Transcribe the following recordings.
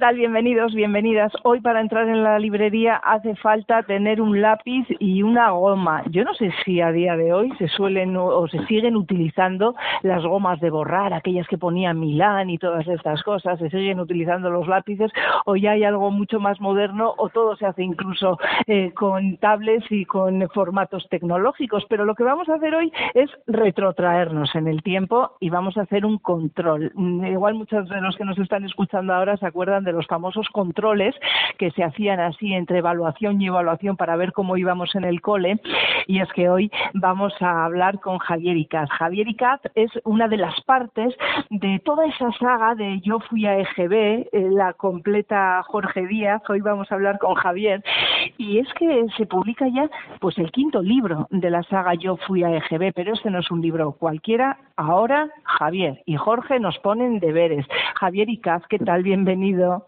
Tal? Bienvenidos, bienvenidas. Hoy para entrar en la librería hace falta tener un lápiz y una goma. Yo no sé si a día de hoy se suelen o se siguen utilizando las gomas de borrar, aquellas que ponía Milán y todas estas cosas, se siguen utilizando los lápices o ya hay algo mucho más moderno o todo se hace incluso eh, con tablets y con formatos tecnológicos. Pero lo que vamos a hacer hoy es retrotraernos en el tiempo y vamos a hacer un control. Mm, igual muchos de los que nos están escuchando ahora se acuerdan de los famosos controles que se hacían así entre evaluación y evaluación para ver cómo íbamos en el cole. Y es que hoy vamos a hablar con Javier Icaz. Javier Icaz es una de las partes de toda esa saga de Yo fui a EGB, eh, la completa Jorge Díaz. Hoy vamos a hablar con Javier. Y es que se publica ya pues el quinto libro de la saga Yo fui a EGB, pero este no es un libro cualquiera. Ahora Javier y Jorge nos ponen deberes. Javier Icaz, ¿qué tal? Bienvenido.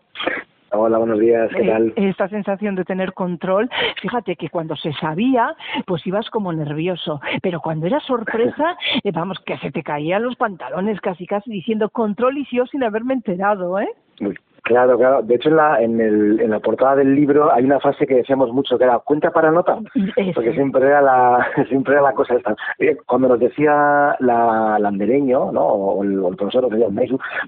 Hola, buenos días, ¿qué tal? Eh, esta sensación de tener control, fíjate que cuando se sabía, pues ibas como nervioso, pero cuando era sorpresa, eh, vamos, que se te caían los pantalones casi casi diciendo control y yo sin haberme enterado, ¿eh? Claro, claro. De hecho, en la, en, el, en la portada del libro hay una frase que decíamos mucho que era cuenta para nota, porque siempre era la siempre era la cosa esta. Eh, cuando nos decía la, Andereño, ¿no? O el, profesor,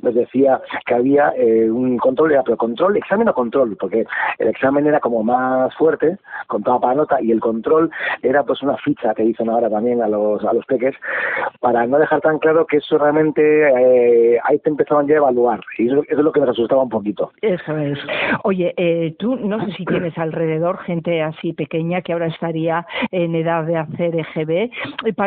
nos decía que había eh, un control, era, pero control, examen o control, porque el examen era como más fuerte, contaba para nota, y el control era pues una ficha que dicen ahora también a los, a los peques, para no dejar tan claro que eso realmente eh, ahí te empezaban ya a evaluar. Y eso, eso es lo que nos asustaba un poco Oye, eh, tú no sé si tienes alrededor gente así pequeña que ahora estaría en edad de hacer EGB,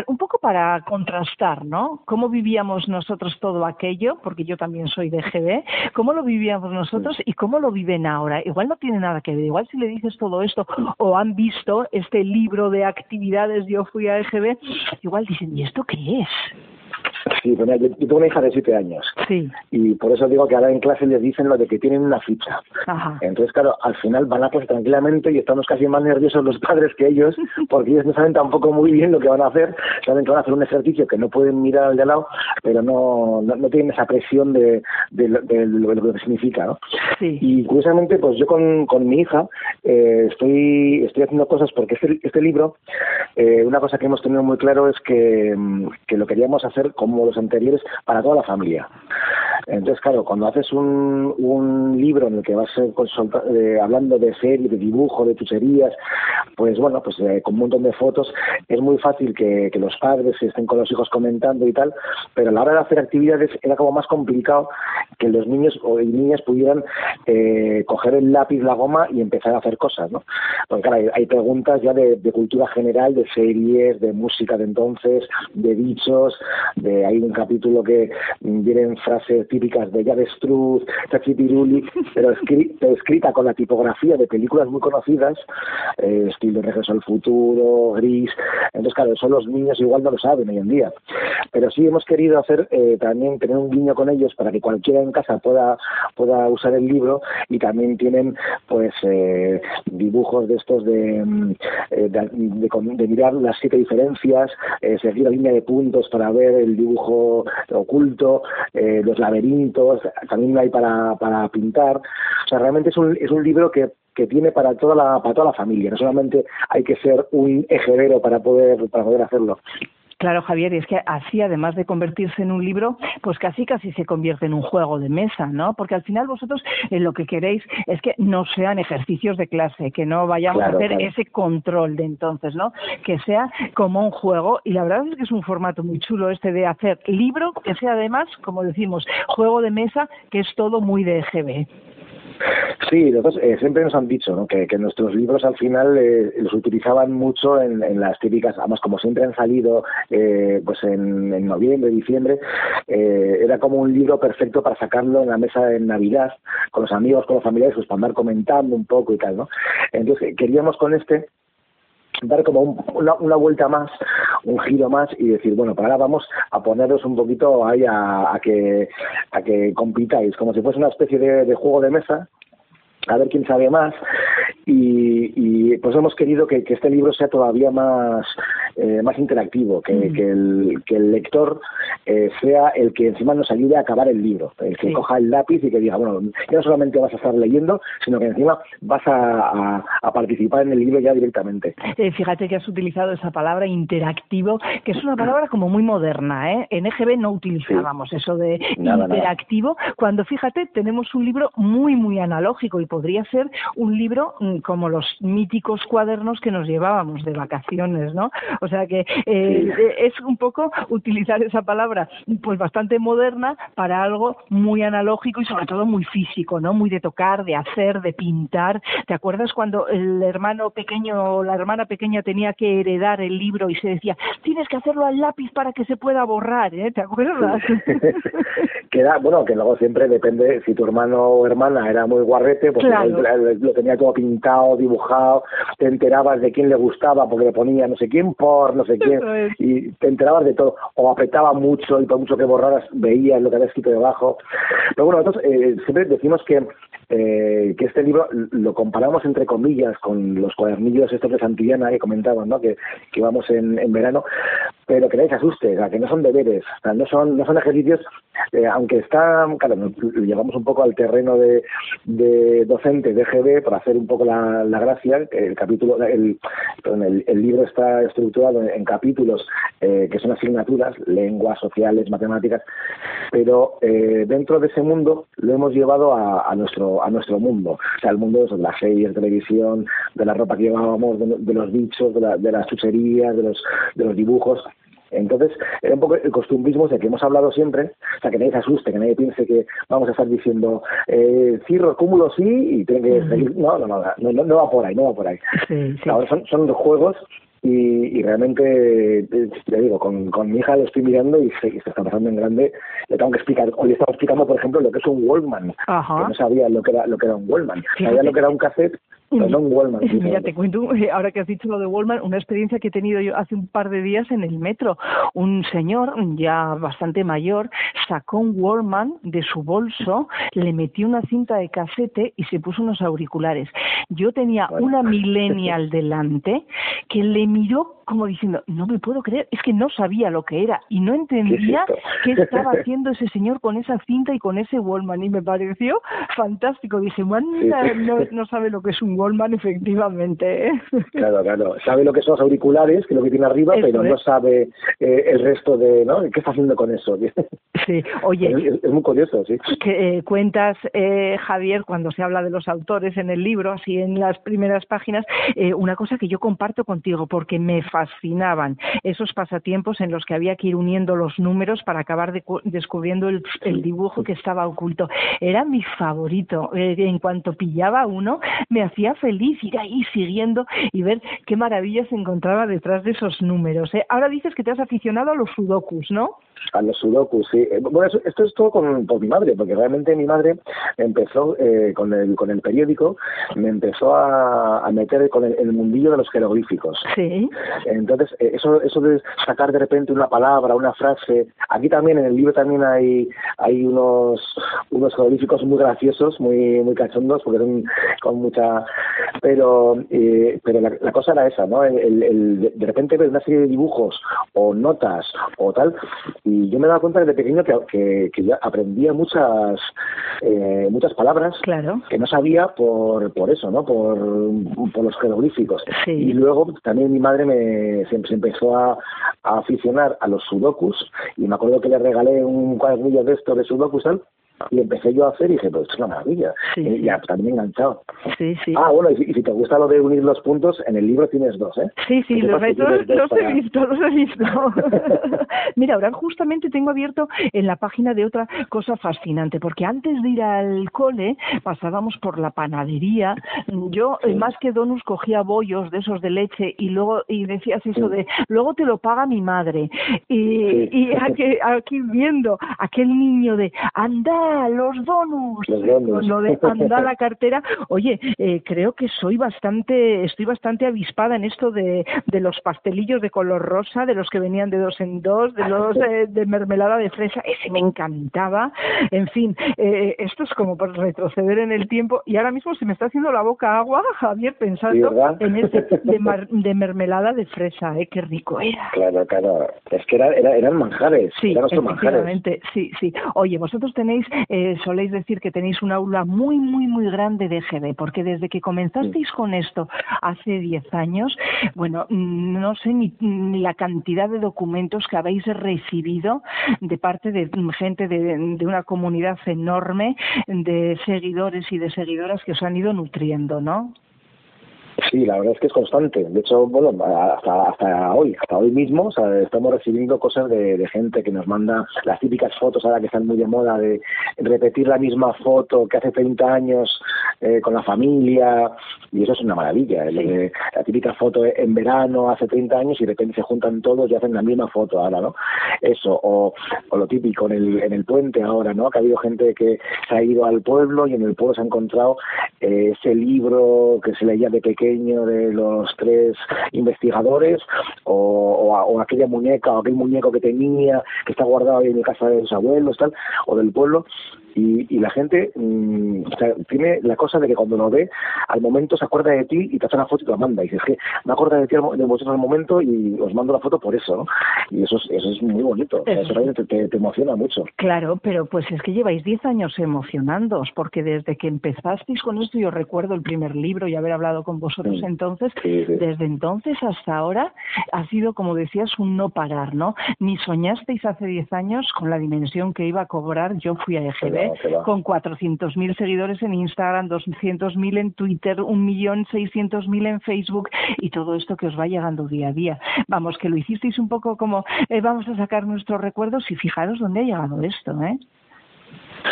un poco para contrastar, ¿no? ¿Cómo vivíamos nosotros todo aquello? Porque yo también soy de EGB. ¿Cómo lo vivíamos nosotros y cómo lo viven ahora? Igual no tiene nada que ver. Igual si le dices todo esto o han visto este libro de actividades Yo fui a EGB, igual dicen, ¿y esto qué es? Sí, pues yo, tengo una hija de siete años. Sí. Y por eso digo que ahora en clase les dicen lo de que tienen una ficha. Ajá. Entonces, claro, al final van a clase tranquilamente y estamos casi más nerviosos los padres que ellos, porque ellos no saben tampoco muy bien lo que van a hacer. Saben que van a hacer un ejercicio que no pueden mirar al de al lado, pero no, no, tienen esa presión de, de, lo que significa, ¿no? Sí. Y curiosamente, pues yo con, con mi hija eh, estoy, estoy haciendo cosas porque este, este libro, eh, una cosa que hemos tenido muy claro es que, que lo queríamos hacer como los anteriores para toda la familia. Entonces, claro, cuando haces un, un libro en el que vas eh, hablando de serie, de dibujo, de tucherías, pues bueno, pues eh, con un montón de fotos, es muy fácil que, los padres estén con los hijos comentando y tal, pero a la hora de hacer actividades era como más complicado que los niños o niñas pudieran eh, coger el lápiz, la goma y empezar a hacer cosas, ¿no? Porque claro, hay, preguntas ya de, de, cultura general, de series, de música de entonces, de dichos, de hay un capítulo que vienen frases típicas de Yavestruz, Chachipiruli, pero, pero escrita con la tipografía de películas muy conocidas, eh, estilo Regreso al Futuro, Gris. Entonces, claro, eso los niños igual no lo saben hoy en día. Pero sí hemos querido hacer eh, también tener un guiño con ellos para que cualquiera en casa pueda, pueda usar el libro y también tienen pues eh, dibujos de estos de, de, mirar las siete diferencias, seguir la línea de puntos para ver el dibujo oculto, eh, los laberintos, también hay para, para pintar. O sea, realmente es un, es un libro que que tiene para toda la para toda la familia no solamente hay que ser un ejevero para poder para poder hacerlo Claro, Javier, y es que así, además de convertirse en un libro, pues casi casi se convierte en un juego de mesa, ¿no? Porque al final vosotros eh, lo que queréis es que no sean ejercicios de clase, que no vayamos a hacer ese control de entonces, ¿no? Que sea como un juego, y la verdad es que es un formato muy chulo este de hacer libro, que sea además, como decimos, juego de mesa, que es todo muy de EGB. Sí, nosotros eh, siempre nos han dicho ¿no? que, que, nuestros libros al final eh, los utilizaban mucho en, en, las típicas, además como siempre han salido eh, pues en, noviembre, diciembre, eh, era como un libro perfecto para sacarlo en la mesa de Navidad con los amigos, con los familiares, pues para andar comentando un poco y tal, ¿no? Entonces queríamos con este dar como una, una, vuelta más, un giro más y decir, bueno, para ahora vamos a poneros un poquito ahí a, a que a que compitáis, como si fuese una especie de, de juego de mesa, a ver quién sabe más. Y, y pues hemos querido que, que, este libro sea todavía más eh, más interactivo, que, el, que el lector eh, sea el que encima nos ayude a acabar el libro, el que coja el lápiz y que diga, bueno, ya no solamente vas a estar leyendo, sino que encima vas a, participar en el libro ya directamente. Eh, fíjate que has utilizado esa palabra interactivo, que es una palabra como muy moderna, ¿eh? En EGB no utilizábamos eso de interactivo, cuando fíjate, tenemos un libro muy, muy analógico y podría ser un libro mm, como los míticos cuadernos que nos llevábamos de vacaciones, ¿no? O sea que eh, es un poco utilizar esa palabra pues bastante moderna para algo muy analógico y sobre todo muy físico, ¿no? Muy de tocar, de hacer, de pintar. ¿Te acuerdas cuando el hermano pequeño o la hermana pequeña tenía que heredar el libro y se decía, tienes que hacerlo al lápiz para que se pueda borrar, ¿eh? ¿Te acuerdas? Queda, bueno, que luego siempre depende, si tu hermano o hermana era muy guarrete, pues lo tenía todo pintado, dibujado, te enterabas de quién le gustaba porque le ponía no sé quién por no sé quién y te enterabas de todo. O apretaba mucho y por mucho que borraras veías lo que había escrito debajo. Pero bueno, nosotros eh, siempre decimos que eh, que este libro lo comparamos entre comillas con los cuadernillos estos de Santillana que comentaban, ¿no? que, que vamos en, en verano, pero que nadie se asuste, que no son deberes, no son no son ejercicios, eh, aunque está, claro, lo llevamos un poco al terreno de, de docente de GB para hacer un poco la, la gracia, el capítulo, el, el, el, libro está estructurado en, capítulos eh, que son asignaturas, lenguas, sociales, matemáticas, pero eh, dentro de ese mundo lo hemos llevado a, a nuestro a nuestro mundo, o sea, el mundo de las series, de televisión, de la ropa que llevábamos, de, los bichos, de, de las chucherías, de los, de los dibujos. Entonces, era un poco el costumbrismo de que hemos hablado siempre, o sea, que nadie se asuste, que nadie piense que vamos a estar diciendo eh, cirro, cúmulo sí, y tiene que seguir. No, no, no, no, no, va por ahí, no va por ahí. Ahora son, son juegos y, realmente, le digo, con, con mi hija lo estoy mirando y se, está pasando en grande. Le tengo que explicar. Hoy estamos explicando, por ejemplo, lo que es un Wallman. Que no sabía lo que era, lo que era un Wallman. Sabía lo que era un cassette, un Wallman. Mira, te cuento, eh, ahora que has dicho lo de Wallman, una experiencia que he tenido yo hace un par de días en el metro. Un señor, ya bastante mayor, sacó un Wallman de su bolso, le metió una cinta de casete y se puso unos auriculares. Yo tenía una millennial delante que le miró como diciendo, no me puedo creer, es que no sabía lo que era y no entendía qué, estaba haciendo ese señor con esa cinta y con ese Wallman y me pareció fantástico. Dije, man, no, sabe lo que es un Wallman efectivamente. ¿eh? Claro, claro, sabe lo que son los auriculares, que es lo que tiene arriba, pero no sabe eh, el resto de, ¿no? ¿Qué está haciendo con eso? Sí, oye. Es, muy curioso, sí. Que eh, cuentas, Javier, cuando se habla de los autores en el libro, así en las primeras páginas, una cosa que yo comparto contigo, porque me fascinaban esos pasatiempos en los que había que ir uniendo los números para acabar descubriendo el, dibujo que estaba oculto. Era mi favorito. Eh, en cuanto pillaba uno, me hacía feliz ir ahí siguiendo y ver qué maravillas se encontraba detrás de esos números. ¿eh? Ahora dices que te has aficionado a los sudokus, ¿no? A los sudokus, sí. Eh, bueno, esto es todo con, por mi madre, porque realmente mi madre empezó con, el, con el periódico, me empezó a, meter con el, mundillo de los jeroglíficos. Sí. Entonces, eh, eso, eso de sacar de repente una palabra, una frase, aquí también en el libro también hay, hay unos, unos jeroglíficos muy graciosos, muy, muy cachondos, porque son con mucha, pero, eh, pero la, cosa era esa, ¿no? El, de repente ver una serie de dibujos o notas o tal, y yo me daba cuenta desde pequeño que, que, ya aprendía muchas, eh, muchas palabras claro. que no sabía por, por eso, ¿no? Por, por los jeroglíficos. Y luego también mi madre me se, empezó a, aficionar a los sudokus y me acuerdo que le regalé un cuadernillo de esto de sudokus y empecé yo a hacer y dije, pues es una maravilla. Y ya también enganchado. Sí, sí. Ah, bueno, y, si te gusta lo de unir los puntos, en el libro tienes dos, ¿eh? Sí, sí, los, he visto, los he visto. Mira, ahora justamente tengo abierto en la página de otra cosa fascinante, porque antes de ir al cole pasábamos por la panadería. Yo, eh, más que donuts, cogía bollos de esos de leche y luego y decías eso de, luego te lo paga mi madre. Y, y aquí, aquí viendo aquel niño de, anda Ah, los donuts. Los donuts. Lo de anda la cartera. Oye, eh, creo que soy bastante, estoy bastante avispada en esto de, de los pastelillos de color rosa, de los que venían de dos en dos, de los eh, de mermelada de fresa. Ese me encantaba. En fin, eh, esto es como por retroceder en el tiempo. Y ahora mismo se me está haciendo la boca agua, Javier, pensando en ese de, de, mermelada de fresa. ¿eh? Qué rico era. Claro, claro. Es que era, eran manjares. Sí, eran efectivamente. Sí, sí. Oye, vosotros tenéis, eh, soléis decir que tenéis un aula muy, muy, muy grande de GB, porque desde que comenzasteis con esto hace 10 años, bueno, no sé ni, ni, la cantidad de documentos que habéis recibido de parte de gente de, de una comunidad enorme de seguidores y de seguidoras que os han ido nutriendo, ¿no? Sí, la verdad es que es constante. De hecho, bueno, hasta, hasta hoy, hasta hoy mismo, o sea, estamos recibiendo cosas de, de, gente que nos manda las típicas fotos ahora que están muy de moda de repetir la misma foto que hace 30 años eh, con la familia, y eso es una maravilla. Sí. De, la típica foto en verano hace 30 años y de repente se juntan todos y hacen la misma foto ahora, ¿no? Eso, o, o lo típico en el, en el puente ahora, ¿no? Que ha habido gente que se ha ido al pueblo y en el pueblo se ha encontrado eh, ese libro que se leía de pequeño de los tres investigadores o, o, o, aquella muñeca o aquel muñeco que tenía que está guardado ahí en casa de sus abuelos tal o del pueblo y, y la gente mmm, o sea, tiene la cosa de que cuando lo ve al momento se acuerda de ti y te hace una foto y te la manda. Y dices que me acuerdo de ti de vosotros al momento y os mando la foto por eso ¿no? y eso es, eso es muy bonito sea, eso te, te, te, emociona mucho. Claro pero pues es que lleváis 10 años emocionándoos porque desde que empezasteis con esto yo recuerdo el primer libro y haber hablado con vosotros sí. entonces sí, sí. desde entonces hasta ahora ha sido como decías un no parar ¿no? ni soñasteis hace 10 años con la dimensión que iba a cobrar yo fui a EGB no, con 400.000 seguidores en Instagram, 200.000 en Twitter, 1.600.000 en Facebook y todo esto que os va llegando día a día. Vamos, que lo hicisteis un poco como eh, vamos a sacar nuestros recuerdos y fijaros dónde ha llegado esto, ¿eh?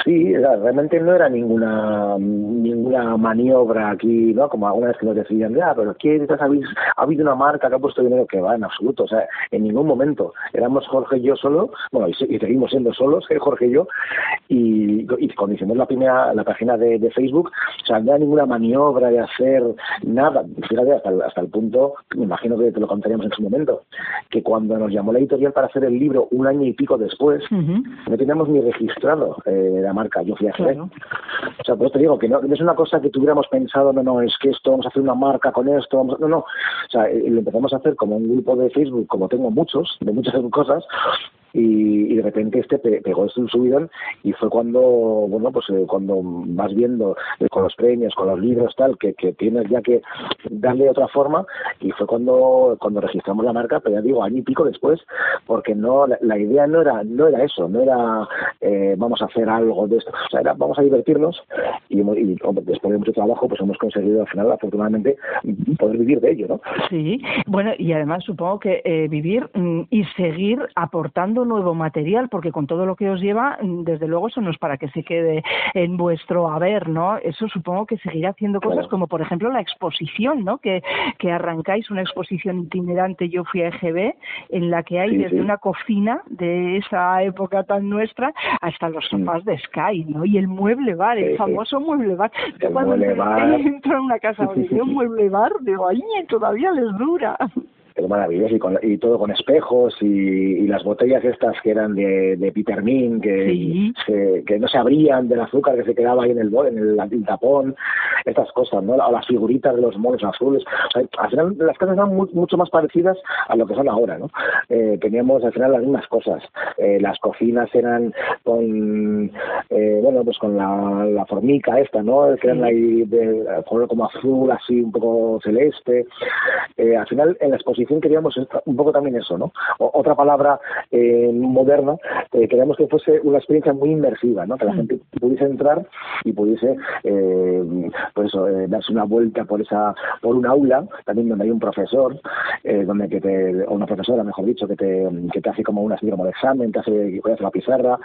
Sí, realmente no era ninguna ninguna maniobra aquí, ¿no? Como alguna vez que nos decían, ya, pero ¿quién habéis, ha habido una marca que ha puesto dinero que va en absoluto? O sea, en ningún momento. Éramos Jorge y yo solo, bueno, y, y seguimos siendo solos, ¿eh? Jorge y yo, y, y cuando hicimos la primera, la página de, de, Facebook, o sea, no era ninguna maniobra de hacer nada. Fíjate, hasta el, hasta el punto, me imagino que te lo contaríamos en su momento, que cuando nos llamó la editorial para hacer el libro un año y pico después, uh -huh. no teníamos ni registrado eh, la marca, yo fui a hacer. Claro. O sea, pues te digo que no, no, es una cosa que tuviéramos pensado, no, no, es que esto, vamos a hacer una marca con esto, vamos a, no, no. O sea, lo empezamos a hacer como un grupo de Facebook, como tengo muchos, de muchas cosas, y, y de repente este pe pegó esto en subidón y fue cuando, bueno, pues eh, cuando vas viendo eh, con los premios, con los libros, tal, que, que tienes ya que darle otra forma y fue cuando, cuando registramos la marca, pero ya digo, año y pico después, porque no, la, la idea no era, no era eso, no era eh, vamos a hacer algo de esto, o sea, era vamos a divertirnos y, y después de mucho trabajo pues hemos conseguido al final afortunadamente poder vivir de ello, ¿no? Sí, bueno, y además supongo que eh, vivir mm, y seguir aportando nuevo material, porque con todo lo que os lleva, mm, desde luego eso no es para que se quede en vuestro haber, ¿no? Eso supongo que seguirá haciendo cosas claro. como, por ejemplo, la exposición, ¿no? Que, que arrancáis una exposición itinerante, yo fui a EGB, en la que hay sí, desde sí. una cocina de esa época tan nuestra hasta los sofás mm. de Sky, ¿no? Y el mueble bar, el famoso mueble bar. El cuando mueble bar. entro en una casa donde un mueble bar, digo, ¡ay, todavía les dura! Pero maravilloso y, con, y todo con espejos y, y, las botellas estas que eran de, de Petermin que, sí. se, que no se abrían del azúcar que se quedaba ahí en el en el, el tapón estas cosas no o las figuritas de los monos azules. O sea, al final las casas eran muy, mucho más parecidas a lo que son ahora no eh, teníamos al final las mismas cosas. Eh, las cocinas eran con eh, bueno pues con la, la formica esta no que eran ahí de color como azul así un poco celeste. Eh, al final en la exposición queríamos un poco también eso, ¿no? O, otra palabra eh, moderna, eh, queríamos que fuese una experiencia muy inmersiva, ¿no? Que la mm. gente pudiese entrar y pudiese, eh, pues eso, eh, darse una vuelta por esa, por un aula, también donde hay un profesor, eh, donde que te, o una profesora, mejor dicho, que te, que te hace como una así como de examen, te hace, que hace la pizarra,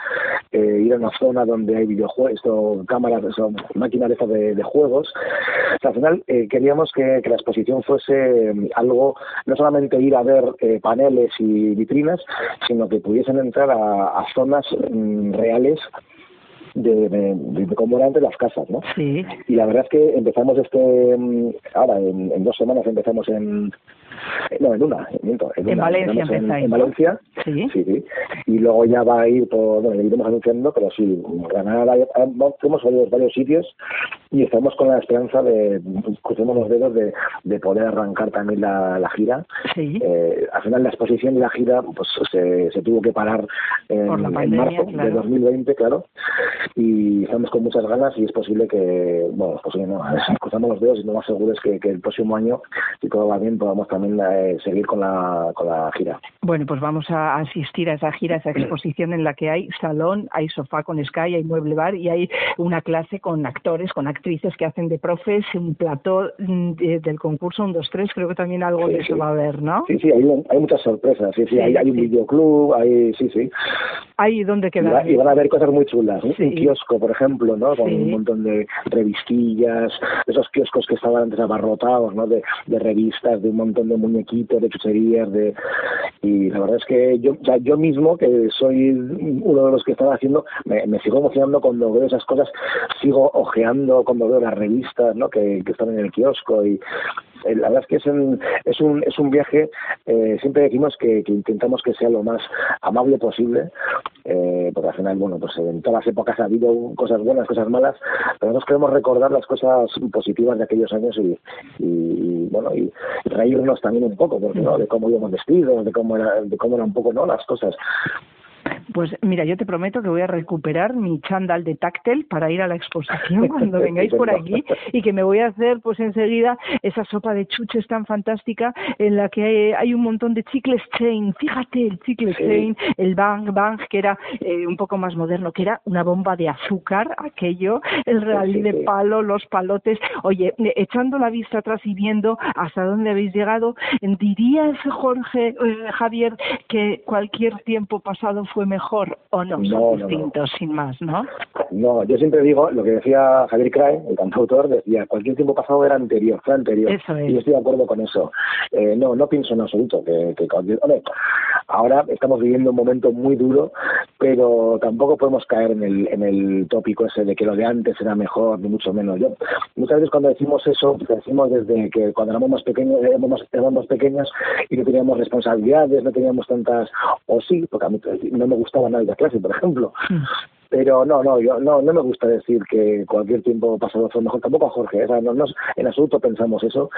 ir a una zona donde hay videojuegos, esto, cámaras, eso, máquinas de, de, de juegos. O sea, al final queríamos que, que la exposición fuese algo, no solamente solamente ir a ver eh, paneles y vitrinas, sino que pudiesen entrar a, a zonas mm, reales de, cómo eran antes las casas, ¿no? Sí. Y la verdad es que empezamos este, mm, ahora en, dos semanas empezamos en, no, en una, en, en Valencia empezáis. En, Valencia, ¿Sí? ¿Sí? sí, Y luego ya va a ir por, bueno, iremos anunciando, pero sí, Granada, tenemos varios, varios sitios y estamos con la esperanza de, crucemos los dedos, de, de poder arrancar también la, la gira. Sí. Eh, al final la exposición y la gira pues se, se tuvo que parar en, en marzo de 2020, claro, y estamos con muchas ganas y es posible que, bueno, es posible no, cruzamos los dedos y lo más seguro es que, que el próximo año, si todo va bien, podamos también eh, seguir con la, con la gira. Bueno, pues vamos a asistir a esa gira, a esa exposición en la que hay salón, hay sofá con Sky, hay mueble bar y hay una clase con actores, con actrices que hacen de profes, un plató mm, del concurso 1, 2, 3, creo que también algo de eso va a haber, ¿no? Sí, sí, hay, hay muchas sorpresas, sí, sí, hay, hay, un videoclub, hay, sí, sí. Hay donde quedar. Y, van a haber cosas muy chulas, un kiosco, por ejemplo, ¿no? Con un montón de revistillas, esos kioscos que estaban antes abarrotados, ¿no? De, de revistas, de un montón de muñequitos, de chucherías, de y la verdad es que yo, ya yo mismo, que soy uno de los que estaba haciendo, me, me sigo emocionando cuando veo esas cosas, sigo ojeando cuando veo las revistas, ¿no? Que, que están en el kiosco y eh, la verdad es que es un, es un, es un viaje, eh, siempre decimos que, que, intentamos que sea lo más amable posible, eh, porque al final, bueno, pues en todas las épocas ha habido cosas buenas, cosas malas, pero nosotros queremos recordar las cosas positivas de aquellos años y, y bueno, y reírnos también un poco, porque, ¿no? De cómo íbamos vestidos, de cómo era, de cómo eran un poco, ¿no? Las cosas. Pues mira, yo te prometo que voy a recuperar mi chándal de táctil para ir a la exposición cuando vengáis por aquí y que me voy a hacer pues enseguida esa sopa de chuches tan fantástica en la que hay, un montón de chicles chain. Fíjate, el chicle chain, el bang bang, que era eh, un poco más moderno, que era una bomba de azúcar, aquello, el rally de palo, los palotes. Oye, echando la vista atrás y viendo hasta dónde habéis llegado, ¿dirías, Jorge, eh, Javier, que cualquier tiempo pasado fue mejor o no, son distintos, sin más, ¿no? No, yo siempre digo, lo que decía Javier Crae, el cantautor, decía, cualquier tiempo pasado era anterior, fue anterior. Eso es. Y yo estoy de acuerdo con eso. Eh, no, no pienso en absoluto que, que hombre, ahora estamos viviendo un momento muy duro, pero tampoco podemos caer en el, en el tópico ese de que lo de antes era mejor, ni mucho menos. Yo, muchas veces cuando decimos eso, decimos desde que cuando éramos más pequeños, éramos éramos pequeños y no teníamos responsabilidades, no teníamos tantas, o sí, porque a mí no me gustaba nada de clase, por ejemplo. Pero no, no, yo no, no me gusta decir que cualquier tiempo pasado fue mejor, tampoco a Jorge, o no, no, en absoluto pensamos eso.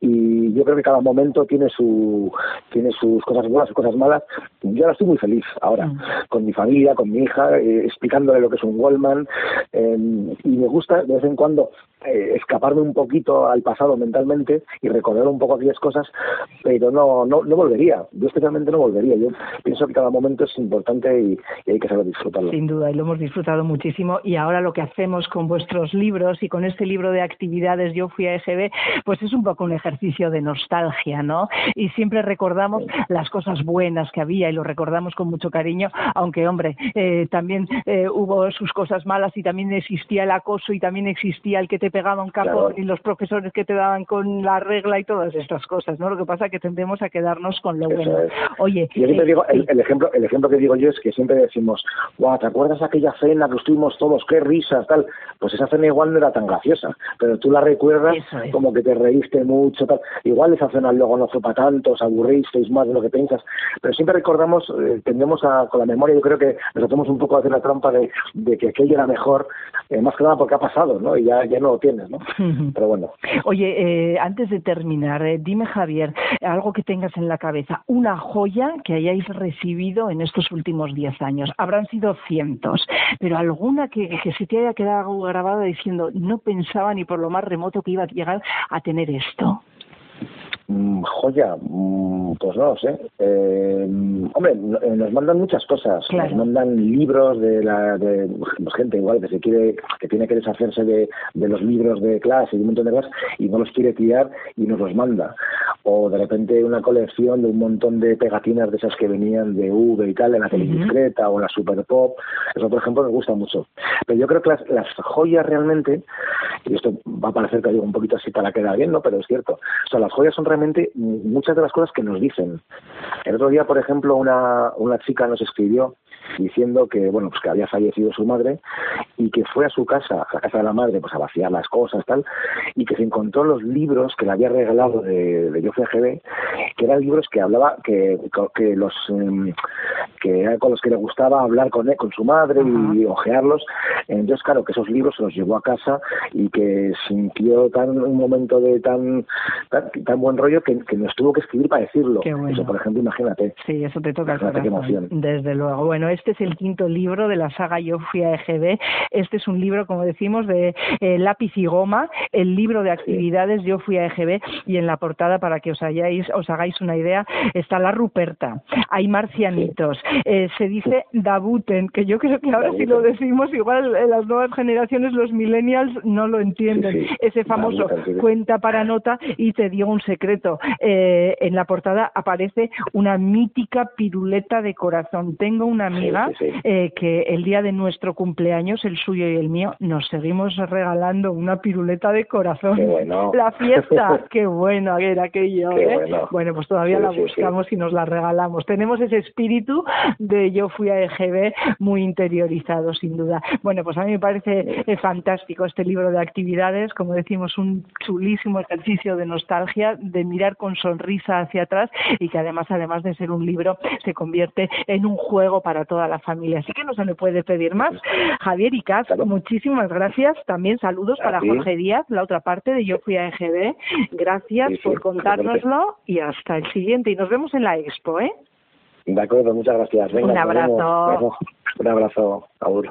Y yo creo que cada momento tiene su tiene sus cosas buenas, sus cosas malas. Yo ahora estoy muy feliz ahora, mm. con mi familia, con mi hija, eh, explicándole lo que es un Wallman. Eh, y me gusta de vez en cuando eh, escaparme un poquito al pasado mentalmente y recordar un poco aquellas cosas, pero no, no, no volvería. Yo especialmente no volvería. Yo pienso que cada momento es importante y, y hay que saber disfrutarlo. Sin duda, y lo hemos disfrutado muchísimo. Y ahora lo que hacemos con vuestros libros y con este libro de actividades Yo fui a EGB, pues es un poco un ejercicio de nostalgia, ¿no? Y siempre recordamos las cosas buenas que había y lo recordamos con mucho cariño, aunque, hombre, eh, también eh, hubo sus cosas malas y también existía el acoso y también existía el que te pegaba un capo y los profesores que te daban con la regla y todas estas cosas, ¿no? Lo que pasa es que tendemos a quedarnos con lo bueno. Oye, yo siempre eh, digo, el, ejemplo, el ejemplo que digo yo es que siempre decimos, guau, ¿te acuerdas aquella cena que estuvimos todos, qué risas, tal? Pues esa cena igual no era tan graciosa, pero tú la recuerdas como que te reíste mucho, tal. Igual esa cena luego no fue para tanto, os aburristeis más de lo que piensas, pero siempre recordamos, eh, tendemos a, con la memoria, yo creo que nos hacemos un poco a hacer la trampa de, de que aquello era mejor, eh, más que nada porque ha pasado, ¿no? Y ya, ya no tienes, ¿no? Pero bueno. Oye, eh, antes de terminar, eh, dime Javier, algo que tengas en la cabeza, una joya que hayáis recibido en estos últimos diez años. Habrán sido cientos, pero alguna que, se te haya quedado grabada diciendo, no pensaba ni por lo más remoto que iba a llegar a tener esto. Mm, joya, mm, pues no sé. Eh, hombre, eh, nos mandan muchas cosas. Nos mandan libros de la de pues, gente igual que se quiere, que tiene que deshacerse de, de los libros de clase y un montón de cosas y no los quiere tirar y nos los manda. O de repente una colección de un montón de pegatinas de esas que venían de V y tal, en la tele discreta o la Super Pop. Eso, por ejemplo, nos gusta mucho. Pero yo creo que las, las joyas realmente, y esto va a parecer que digo un poquito así para quedar bien, ¿no? Pero es cierto. O sea, las joyas son realmente muchas de las cosas que nos dicen. El otro día, por ejemplo, una, una chica nos escribió diciendo que bueno pues que había fallecido su madre y que fue a su casa, a la casa de la madre, pues a vaciar las cosas, tal, y que se encontró los libros que le había regalado de, de GB, que eran libros que hablaba, que, que los em, que eran con los que le gustaba hablar con él, con su madre y ojearlos. Entonces, claro, que esos libros se los llevó a casa y que sintió tan un momento de tan tan, buen rollo que, que, nos tuvo que escribir para decirlo. Eso, por ejemplo, imagínate. Sí, eso te toca el corazón. Desde luego. Bueno, este es el quinto libro de la saga Yo fui a EGB. Este es un libro, como decimos, de eh, lápiz y goma, el libro de actividades Yo fui a EGB y en la portada, para que os, hayáis, os hagáis una idea, está la Ruperta, hay marcianitos, eh, se dice Dabuten, que yo creo que ahora si lo decimos, igual las nuevas generaciones, los millennials, no lo entienden. Ese famoso cuenta para nota y te digo un secreto. Eh, en la portada aparece una mítica piruleta de corazón. Tengo una amiga eh, que el día de nuestro cumpleaños, el suyo y el mío, nos seguimos regalando una piruleta de corazón. La fiesta, qué bueno era aquello. ¿eh? Bueno. pues todavía la buscamos y nos la regalamos. Tenemos ese espíritu de yo fui a EGB muy interiorizado, sin duda. Bueno, pues a mí me parece fantástico este libro de actividades, como decimos, un chulísimo ejercicio de nostalgia, de mirar con sonrisa hacia atrás y que además, además de ser un libro, se convierte en un juego para toda la familia. Así que no se le puede pedir más. Javier y Cas, muchísimas gracias. También saludos para Jorge Díaz, la otra parte de Yo Fui a EGB. Gracias por contárnoslo y hasta el siguiente. Y nos vemos en la expo, ¿eh? De acuerdo, muchas gracias. un abrazo. Un abrazo, Aur.